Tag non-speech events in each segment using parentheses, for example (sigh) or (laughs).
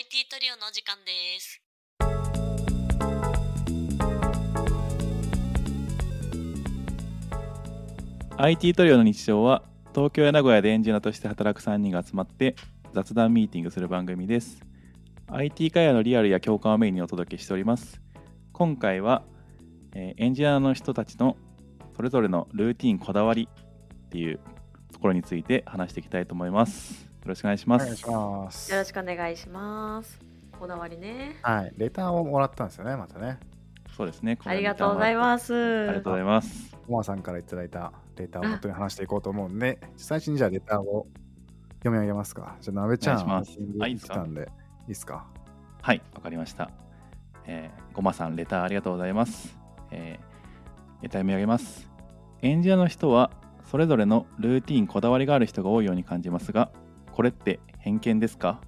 IT トリオのお時間です。IT トリオの日常は東京や名古屋でエンジニアとして働く3人が集まって雑談ミーティングする番組です。IT 会話のリアルや共感をメインにお届けしております。今回は、えーエンジニアの人たちのそれぞれのルーティンこだわりっていうところについて話していきたいと思います。ろしくお願いしますお願いしますよろしくお願いします。こだわりね。はい、レターをもらったんですよね、またね。そうですねありがとうございますす。ありがとうございますコマさんからいただいたレターを本当に話していこうと思うんで、最初にじゃあレターを読み上げますか。じゃあ、なべちゃん、お願いあいいですか？来たんで、いいですか？はい、わかりました。えー、ごまさん、レターありがとうございます。えー、レター読み上げます。エンジニアの人は、それぞれのルーティン、こだわりがある人が多いように感じますが、これって偏見ですか？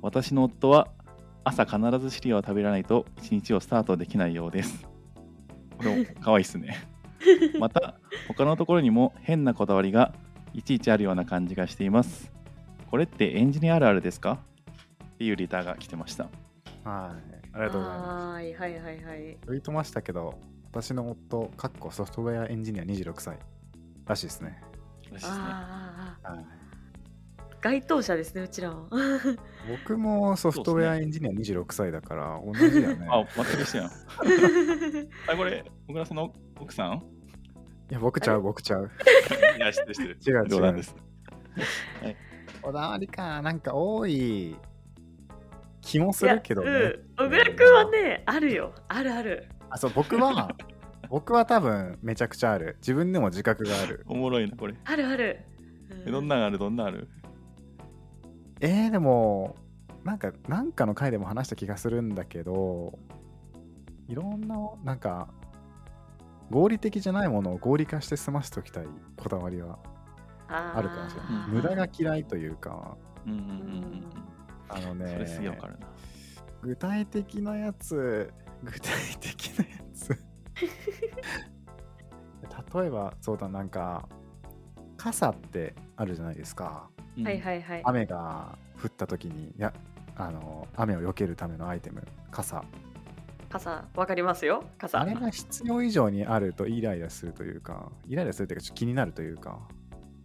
私の夫は、朝必ずシリアを食べらないと一日をスタートできないようです。これも可愛いですね。(laughs) また、他のところにも変なこだわりがいちいちあるような感じがしています。これってエンジニアあるあるですか？っていうレターが来てました。はい、ありがとうございまはいはいはいはい。す。言いとましたけど、私の夫、かっこソフトウェアエンジニア26歳らしいですね。らしいですね。はい、該当者ですね、うちらも。僕もソフトウェアエンジニア26歳だから、同じだね。(laughs) あ、全く一緒やん。(laughs) あ、これ、小倉さんの奥さん？いや、僕ちゃう、僕ちゃう。(laughs) いや、知ってる知ってる。違うです。こだわりか、なんか多い気もするけどね。うん小倉くんはね、あるよ。あるある。あそう僕は僕は多分めちゃくちゃある自分でも自覚があるおもろいな、これ。あるある。えどんなんある？どんなんある？えー、でもなんかなんかの回でも話した気がするんだけどいろんななんか合理的じゃないものを合理化して済ませておきたいこだわりは。ああるかもしれない。うん無駄が嫌いというか。うんうんうんうん。あのうん。それすげえねわかるな。具体的なやつ具体的なやつ。(laughs) 例えばそうだなんか傘ってあるじゃないですか。うんはいはいはい。雨が降った時にやあの雨を避けるためのアイテム傘傘、わかりますよ。傘。あれが必要以上にあるとイライラするというかイライラするというかちょっと気になるというか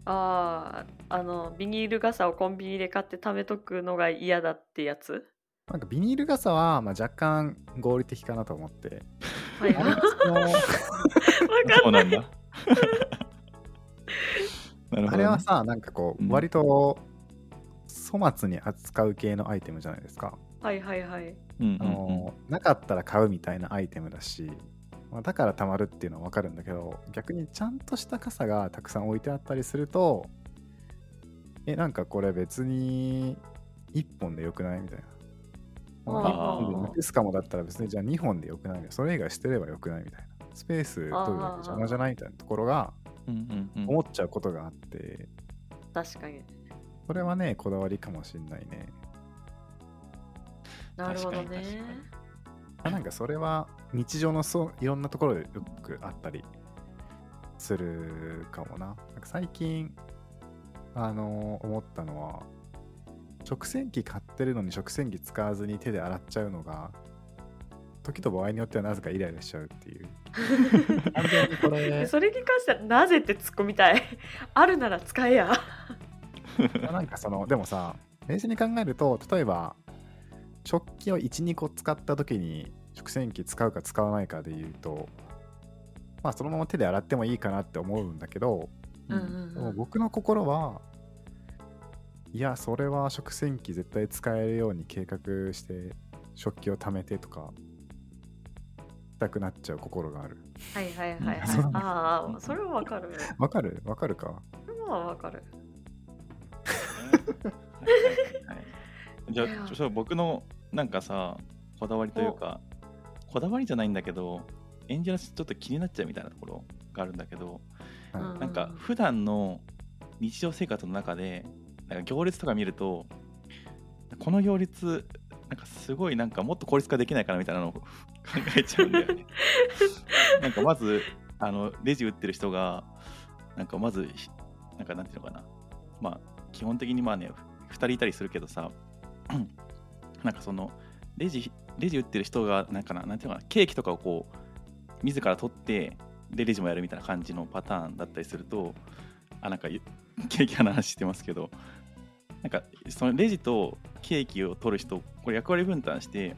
ああ、あの、ビニール傘をコンビニで買って貯めとくのが嫌だってやつ？なんかビニール傘は、まあ、若干合理的かなと思ってはいあれその (laughs) わかそうんなんだ。(laughs) なるほどね。あれはさなんかこうんう割と粗末に扱う系のアイテムじゃないですか、はいはいはい。うんあのなかったら買うみたいなアイテムだし、まあだからたまるっていうのは分かるんだけど逆にちゃんとした傘がたくさん置いてあったりするとえなんかこれ別に1本でよくないみたいな。まああー1本でなくすかもだったら別にじゃあ2本でよくないみたいなそれ以外してればよくないみたいなスペース取るだけ邪魔じゃないみたいなところが思っちゃうことがあって確かに。それはねこだわりかもしんないね。なるほどねなんかそれは日常のそういろんなところでよくあったりするかもな。なんか最近あの思ったのは食洗機買ってるのに食洗機使わずに手で洗っちゃうのが時と場合によってはなぜかイライラしちゃうっていう。(laughs) 完全にこれ (laughs) それに関してはなぜって突っ込みたい？(laughs) あるなら使えや。なんかそのでもさ冷静に考えると例えば食器を12個使った時に食洗機使うか使わないかで言うとまあそのまま手で洗ってもいいかなって思うんだけど、うんうんでもうん。僕の心はいやそれは食洗機絶対使えるように計画して食器を貯めてとかしたくなっちゃう心がある。はいはいはいはい。(laughs) ああ、それはわかる。わかる？わかるか？それはわかる。はいはいはいじゃあちょ僕のなんかさこだわりというかこだわりじゃないんだけどエンジニアちょっと気になっちゃうみたいなところがあるんだけどはい。うんなん。か普段の日常生活の中でなんか行列とか見るとこの行列なんかすごいなんかもっと効率化できないかなみたいなのを考えちゃうんだよね。なんかまずあのレジ打ってる人がなんかまずなんかなんていうのかなまあ基本的にまあね2人いたりするけどさ (clears throat) なんかそのレジレジ打ってる人がなんかななんていうのかなケーキとかをこう自ら取ってでレジもやるみたいな感じのパターンだったりするとあなんかケーキの話してますけどなんかそのレジとケーキを取る人これ役割分担して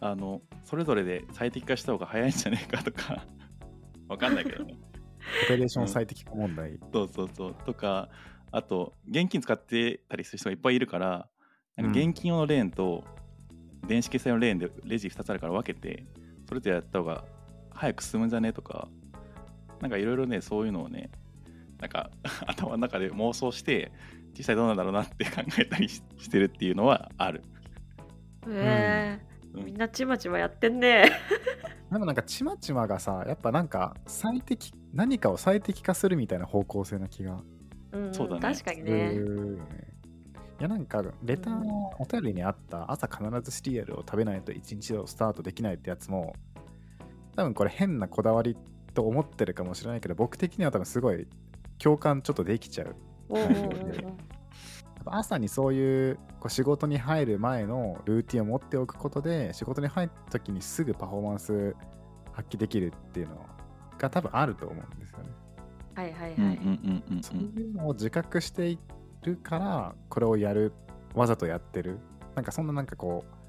あのそれぞれで最適化した方が早いんじゃねえかとか (laughs) わかんないけどね。オペレーション最適化問題。そうそうそう。とかあと現金使ってたりする人がいっぱいいるからなんかうん。現金用のレーンと電子決済のレーンでレジ2つあるから分けてそれぞれやった方が早く進むんじゃねとかなんかいろいろねそういうのをねなんか (laughs) 頭の中で妄想して実際どうなんだろうなって考えたりししてるっていうのはある。えうんー、みんなちまちまやってんね。でもなんかちまちまがさ、やっぱなんか最適、何かを最適化するみたいな方向性な気が。うん、そうだね。す確かにね。いやなんかレターのお便りにあった朝必ずシリアルを食べないと一日をスタートできないってやつも多分これ変なこだわりと思ってるかもしれないけど僕的には多分すごい共感ちょっとできちゃう朝にそういうこう仕事に入る前のルーティンを持っておくことで仕事に入った時にすぐパフォーマンス発揮できるっていうのが多分あると思うんですよね。はいはいはい。うんうんうんうんそういうのを自覚しているからこれをやるわざとやってるなんかそんななんかこう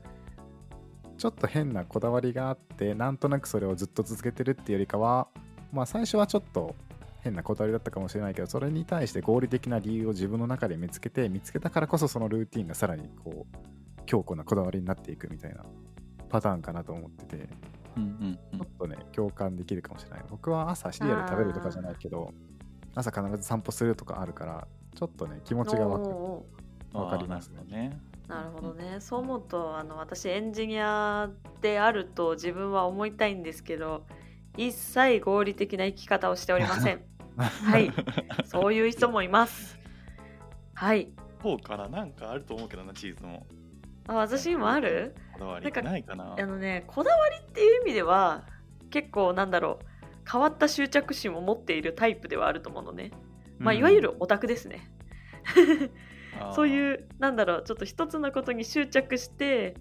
ちょっと変なこだわりがあってなんとなくそれをずっと続けてるっていうよりかはまあ最初はちょっと変なこだわりだったかもしれないけどそれに対して合理的な理由を自分の中で見つけて見つけたからこそそのルーティンがさらにこう強固なこだわりになっていくみたいなパターンかなと思ってて。うんうんうん。ちょっとね共感できるかもしれない。僕は朝シリアル食べるとかじゃないけど朝必ず散歩するとかあるからちょっとね気持ちがわかりますね。なるほどね。そう思うとあの私エンジニアであると自分は思いたいんですけど一切合理的な生き方をしておりません。はい。そういう人もいます。はい。方からなんかあると思うけどな、チーズも。あ私にもある？こだわりないかな。あのねこだわりっていう意味では結構なんだろう変わった執着心を持っているタイプではあると思うのね。まあ、いわゆるオタクですね。そうう。いうなんだろうちょっと一つのことに執着して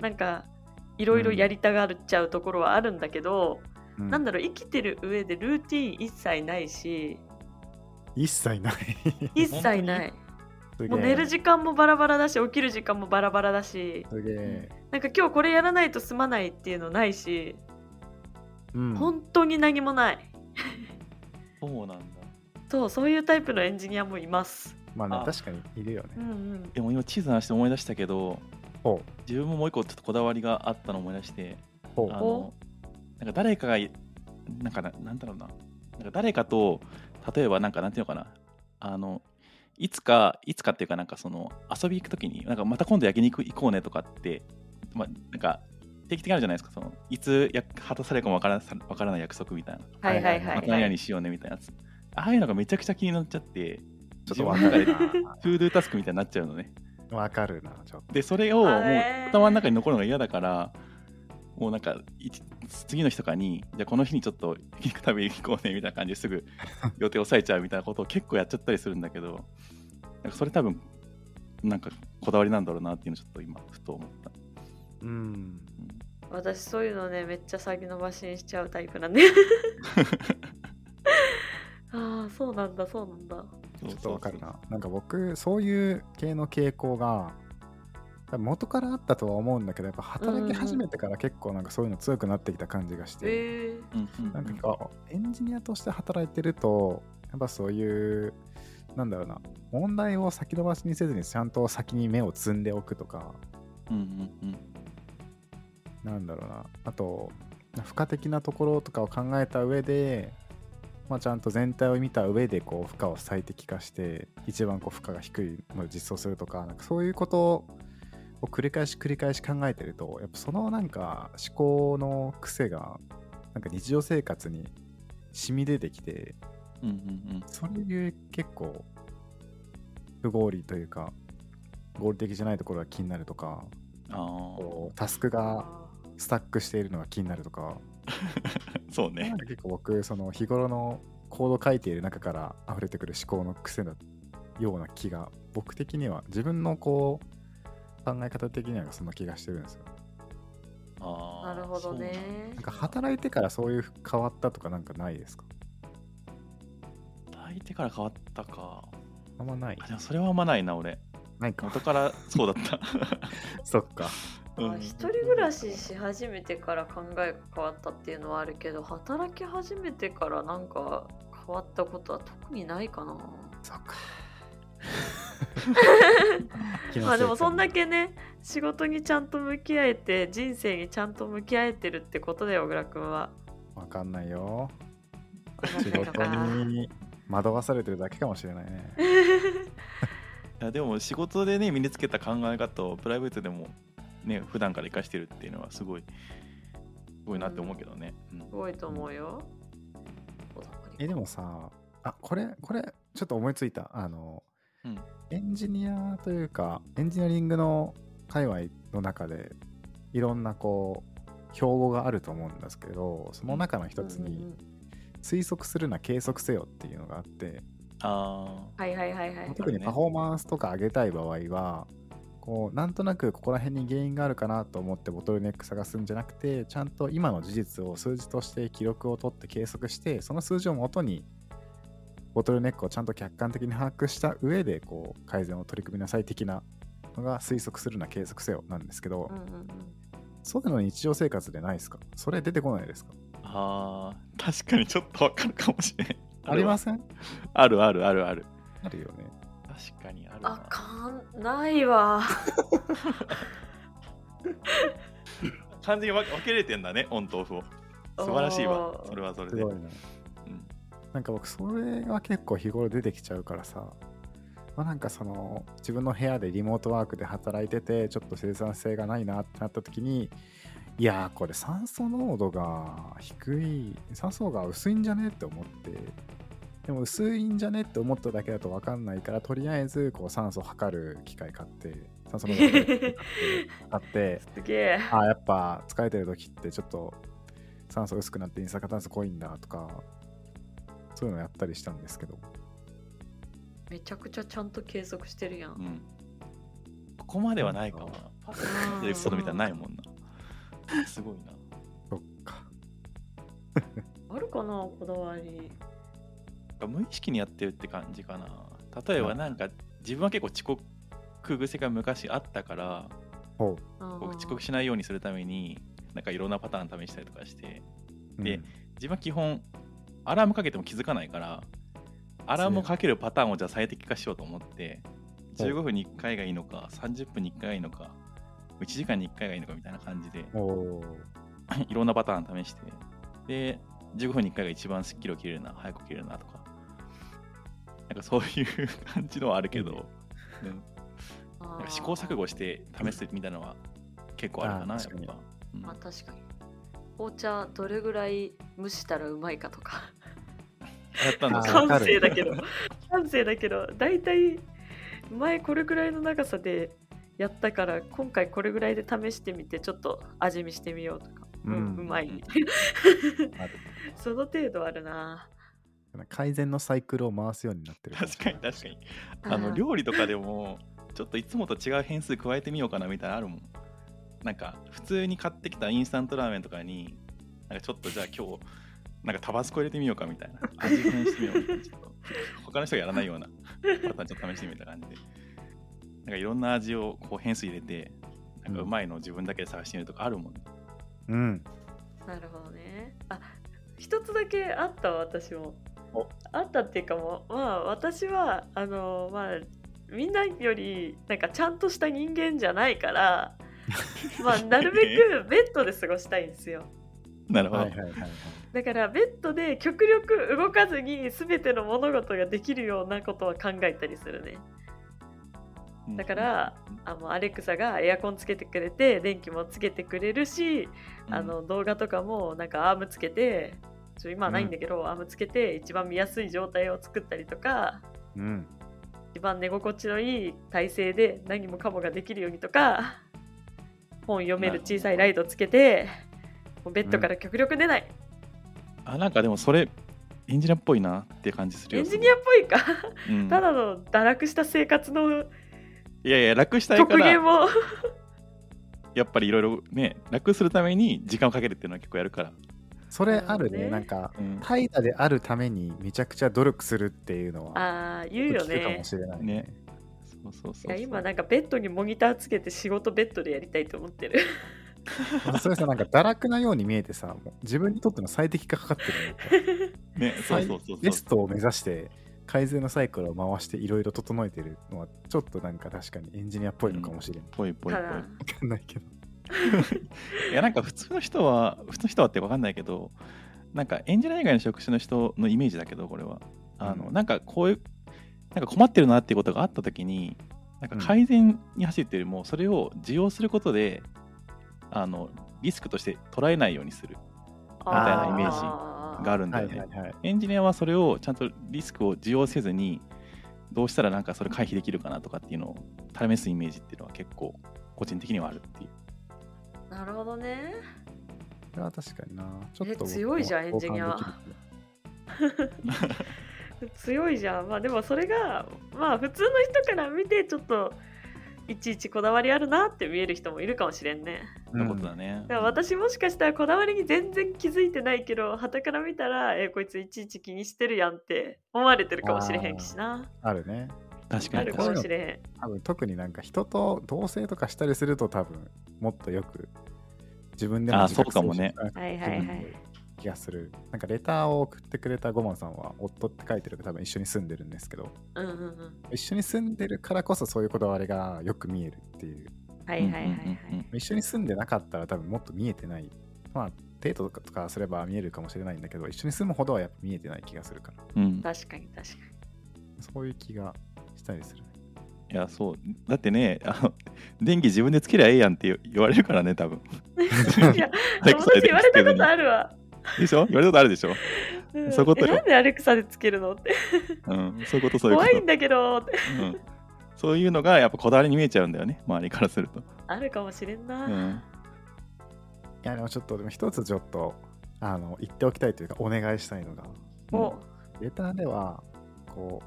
なんかいろいろやりたがっちゃうところはあるんだけど、うん。なんだろう生きてる上でルーティン一切ないし。一切ない。一切ない。(laughs) もう寝る時間もバラバラだし起きる時間もバラバラだし。すげえ、なんか今日これやらないと済まないっていうのないし、うん、本当に何もない。そうなんだ。そうそういうタイプのエンジニアもいます。あまあね確かにいるよね。うんうん、でも今、チーズの話で思い出したけど、ほ自分ももう一個ちょっとこだわりがあったのを思い出して、あの、なんか誰かがい、なんかな、なんだろうな。なんか誰かと、例えばなんか、なんていうのかな。あの、いつか、いつかっていうか、なんかその、遊び行くときに、なんかまた今度焼肉行こうねとかって、まあ、なんか、定期的にあるじゃないですか、そのいつや果たされるかもわからわからない約束みたいな。はいはいはい、また何はい。々しようねみたいなやつ。ああいうのがめちゃくちゃ気になっちゃって、ちょっとわかる自分の中でトゥードゥタスクみたいになっちゃうのね。なわかるなちょっとで、それをもう頭の中に残るのが嫌だから、もうなんか、次の日とかに、じゃあこの日にちょっと焼肉食べに行こうねみたいな感じですぐ (laughs) 予定を抑えちゃうみたいなことを結構やっちゃったりするんだけど、なんかそれ多分、なんかこだわりなんだろうなっていうのをちょっと今、ふと思った。うん。私そういうのねめっちゃ先延ばしにしちゃうタイプなんで。(laughs) ああそうなんだそうなんだ。ちょっとわかるな。なんか僕そういう系の傾向が元からあったとは思うんだけどやっぱ働き始めてから結構なんかそういうの強くなってきた感じがして、え。うんうんなんかエンジニアとして働いてるとやっぱそういうなんだろうな問題を先延ばしにせずにちゃんと先に目を積んでおくとか。うんうんうん。なんだろうな。あと付加的なところとかを考えた上で、まあ、ちゃんと全体を見た上でこう負荷を最適化して一番こう負荷が低いものを実装するとかなんかそういうことを繰り返し繰り返し考えてるとやっぱそのなんか思考の癖がなんか日常生活に染み出てきてうんうんそれで結構不合理というか合理的じゃないところが気になるとかうん。あこうタスクがスタックしているのが気になるとか。あ、(laughs) そうね。結構僕その日頃のコード書いている中から溢れてくる思考の癖のような気が僕的には自分のこう考え方的にはそんな気がしてるんですよ。あーなるほどね。なんか働いてからそういう変わったとかなんかないですか？そうなんだ相手から変わったか。あんまない。あでもそれはあんまないな俺。ないか。元からそうだった。(laughs) そっか。(laughs) うん。人暮らしし始めてから考えが変わったっていうのはあるけど働き始めてからなんか変わったことは特にないかな。そっか。(laughs) まあでもそんだけね仕事にちゃんと向き合えて人生にちゃんと向き合えてるってことだよ小倉君はわかんないよ。仕事に惑わされてるだけかもしれないね。(laughs) いやでも仕事でね身につけた考え方をプライベートでもね普段から生かしてるっていうのはすごいすごいなって思うけどね、うんすごいと思うよえ、でもさ、あ、これ、これ、ちょっと思いついた。あの、うん。エンジニアというか、エンジニアリングの界隈の中で、いろんなこう、標語があると思うんですけど、その中の一つに、推測するな計測せよっていうのがあって、あはいはいはいはい。特にパフォーマンスとか上げたい場合は、こうなんとなくここら辺に原因があるかなと思ってボトルネック探すんじゃなくてちゃんと今の事実を数字として記録を取って計測してその数字をもとにボトルネックをちゃんと客観的に把握した上でこう改善を取り組みなさい的なのが推測するな計測せよなんですけど、うんうんうんそういうの日常生活でないですか？それ出てこないですか？ーあー確かにちょっとわかるかもしれないありますせん？あるあるあるある。あるよね。確かにあるあなかんないわ。(laughs) 完全に分け分けれてんだねオンとオフを。素晴らしいわ。それはそれで、すごいなうんか僕それは結構日頃出てきちゃうからさ、まあ、なんかその自分の部屋でリモートワークで働いててちょっと生産性がないなってなった時にいやーこれ酸素濃度が低い酸素が薄いんじゃねって思って。でも薄いんじゃねって思っただけだと分かんないからとりあえずこう酸素を測る機械買って酸素濃度測って。(laughs) すげえ。あやっぱ疲れてる時ってちょっと酸素薄くなって二酸化炭素濃いんだとかそういうのやったりしたんですけど。めちゃくちゃちゃんと計測してるやん、うん。ここまではないかもな。パッとエピソードみたいなのないもんな。すごいな。そっか。(laughs) あるかなこだわり。無意識にやってるって感じかな。例えばなんか自分は結構遅刻癖が昔あったから遅刻しないようにするためになんかいろんなパターン試したりとかして。うで自分は基本アラームかけても気づかないからアラームをかけるパターンをじゃあ最適化しようと思ってほう15分に1回がいいのか30分に1回がいいのか1時間に1回がいいのかみたいな感じで (laughs) いろんなパターン試してで15分に1回が一番スッキリ起きれるな早く起きれるなとか。なんかそういう感じのはあるけど、うん。なんか試行錯誤して試すみたいなのは結構あるかなうん。まあ確かに。紅茶どれぐらい蒸したらうまいかとかやったんだあー感性だけど。感性だけど大体前これぐらいの長さでやったから今回これぐらいで試してみてちょっと味見してみようとか、うん。うんうまい。みたいなある。(laughs) その程度あるな。改善のサイクルを回すようになってる確かに確かに。あのー料理とかでもちょっといつもと違う変数加えてみようかなみたいなのあるもん。なんか普通に買ってきたインスタントラーメンとかになんかちょっとじゃあ今日なんかタバスコ入れてみようかみたいな。(laughs) 味変してみようみたいな。ちょっと他の人がやらないような。パターンちょっと試してみた感じで。なんかいろんな味をこう変数入れてなんかうまいのを自分だけで探してみるとかあるもんね、うん。なるほどね。あ一つだけあったわ私も。お。あったっていうかもうまあ私はあのまあみんなよりなんかちゃんとした人間じゃないから (laughs) まあなるべくベッドで過ごしたいんですよ (laughs) なるほど、はいはいはいはい。だからベッドで極力動かずに全ての物事ができるようなことは考えたりするね。うん。だからあのアレクサがエアコンつけてくれて電気もつけてくれるしうん。あの動画とかもなんかアームつけてちょ今はないんだけど、アームつけて一番見やすい状態を作ったりとかうん。一番寝心地のいい体勢で何もかもができるようにとか本読める小さいライトつけてもうベッドから極力出ない、あなんかでもそれエンジニアっぽいなって感じするよ。エンジニアっぽいか。うん。ただの堕落した生活のいやいや楽したいか極限らもやっぱりいろいろね楽するために時間をかけるっていうのは結構やるから、それあるね。ね。なんか、うん。怠惰であるためにめちゃくちゃ努力するっていうのは、ああ言うよ聞くかねもしれないね。そうそうそうそう。いや今なんかベッドにモニターつけて仕事ベッドでやりたいと思ってるそれさ、なんか堕落なように見えてさ、もう自分にとっての最適化かかってるの (laughs) ね。そうそうそうベストを目指して改善のサイクルを回していろいろ整えてるのはちょっとなんか確かにエンジニアっぽいのかもしれない。ぽいぽいぽい。ただ。わかんないけど。(laughs) いやなんか普通の人は普通の人はって分かんないけどなんかエンジニア以外の職種の人のイメージだけどこれは。あの、うん。なんかこういうなんか困ってるなっていうことがあった時になんか改善に走ってるよりもそれを受容することであのリスクとして捉えないようにする。みたいなイメージがあるんだはよね、いはいはい。エンジニアはそれをちゃんとリスクを受容せずにどうしたらなんかそれ回避できるかなとかっていうのを試すイメージっていうのは結構個人的にはあるっていう。なるほどね。それは確かにな。ちょっとえ強いじゃんエンジニア強いじゃん。(laughs) まあでもそれがまあ普通の人から見てちょっといちいちこだわりあるなって見える人もいるかもしれんねそういうことだね、だから私もしかしたらこだわりに全然気づいてないけど傍から見たらえこいついちいち気にしてるやんって思われてるかもしれへんしな。あるね。確かに。あるかもしれへん。多分特になんか人と同棲とかしたりすると多分もっとよく自分でもあ自覚そうかもね。はいはいはい気がする。なんかレターを送ってくれたゴマンさんは夫って書いてるから多分一緒に住んでるんですけど。うんうんうん。一緒に住んでるからこそそういうこだわりがよく見えるっていうはいはいはいはい、一緒に住んでなかったら多分もっと見えてない。まあデートとかすれば見えるかもしれないんだけど一緒に住むほどはやっぱ見えてない気がするから。うん、確かに確かそういう気がしたりするいやそう。だってねあの電気自分でつけりゃええやんって言われるからね多分。に (laughs) いやはい友達言われたことあるわ、でしょ？言われたことあるでしょ、うん。そういうことなんでアレクサでつけるのって。うん、そういうことそういうこと。怖いんだけどって。うん、そういうのがやっぱこだわりに見えちゃうんだよね。周りからすると、あるかもしれんな、うん、いやでもちょっとでも一つちょっとあの言っておきたいというかお願いしたいのが。お。レターではこう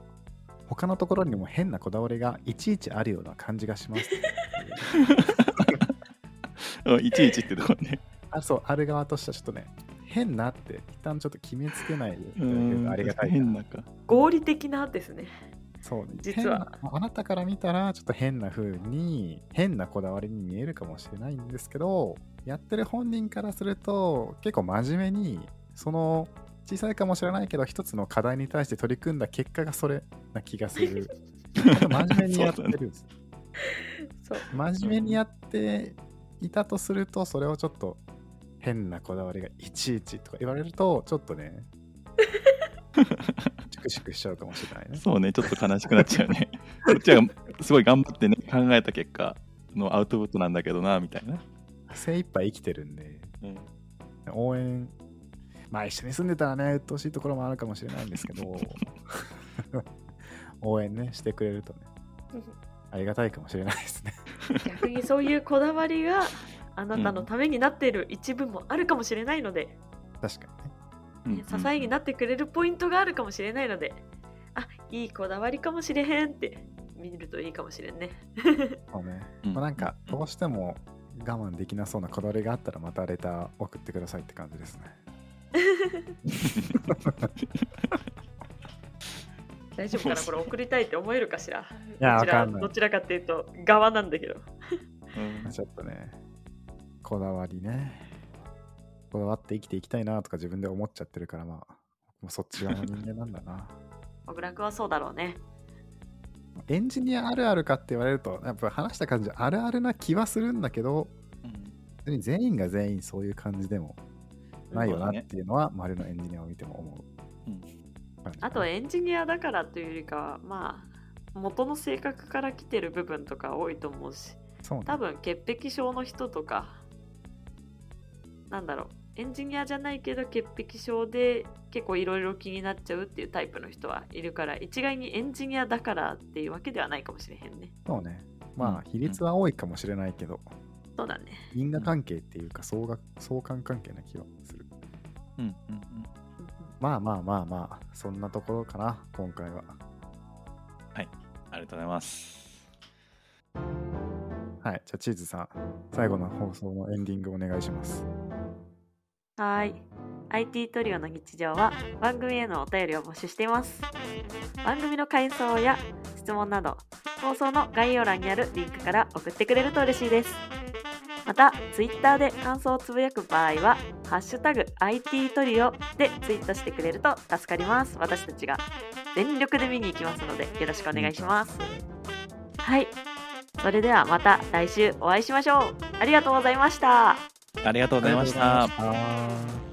他のところにも変なこだわりがいちいちあるような感じがします。っ (laughs) ていちいちってとこね。あそうある側としてはちょっとね変なって一旦ちょっと決めつけないでありがたいな。変なか。合理的なですねそうね。実は。あなたから見たらちょっと変な風に変なこだわりに見えるかもしれないんですけどやってる本人からすると結構真面目にその小さいかもしれないけど一つの課題に対して取り組んだ結果がそれな気がする。(laughs) 真面目にやってるんです、そう真面目にやっていたとするとそれをちょっと変なこだわりがいちいちとか言われるとちょっとねチクシクしちゃうかもしれないね。そうねちょっと悲しくなっちゃうね。(laughs) こっちはすごい頑張ってね考えた結果のアウトプットなんだけどなみたいな、精一杯生きてるんで。うん応援まあ一緒に住んでたらね鬱陶しいところもあるかもしれないんですけど。(laughs) 応援ねしてくれるとね。ありがたいかもしれないですね。(laughs) 逆にそういうこだわりがあなたのためになっている一部もあるかもしれないので、確かに支えになってくれるポイントがあるかもしれないので。あいいこだわりかもしれへんって。見るといいかもしれんね。(laughs) そうね、うんまあ、なんかどうしても我慢できなそうなこだわりがあったらまたレター送ってくださいって感じですね。(laughs) 大丈夫かな？これ送りたいって思えるかしら？やどちらわかんない。どちらかっていうと側なんだけど。うん。ちょっとねこだわりねこだわって生きていきたいなとか自分で思っちゃってるからまあもうそっち側の人間なんだな。小倉君はそうだろうね。エンジニアあるあるかって言われるとやっぱ話した感じあるあるな気はするんだけど別に全員が全員そういう感じでもないよなっていうのは丸のエンジニアを見ても思う。うん。あとエンジニアだからというよりかはまあ元の性格から来てる部分とか多いと思うしね。多分潔癖症の人とかなんだろうエンジニアじゃないけど潔癖症で結構いろいろ気になっちゃうっていうタイプの人はいるから一概にエンジニアだからっていうわけではないかもしれへんね。そうね。まあうん。比率は多いかもしれないけど、そうだね。因果関係っていうか相が相関関係な気はする。うんうんまあまあまあまあそんなところかな今回は。ありがとうございます。はい。じゃあ、チーズさん、最後の放送のエンディングお願いします。はい。IT トリオの日常は番組へのお便りを募集しています。番組の感想や質問など、放送の概要欄にあるリンクから送ってくれると嬉しいです。また、Twitter で感想をつぶやく場合は、ハッシュタグ IT トリオでツイートしてくれると助かります。私たちが全力で見に行きますので、よろしくお願いします。はい。それではまた来週お会いしましょう。ありがとうございましたありがとうございました。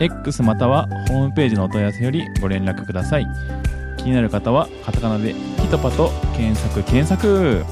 X またはホームページのお問い合わせよりご連絡ください。気になる方はカタカナで「ピトパ」と検索検索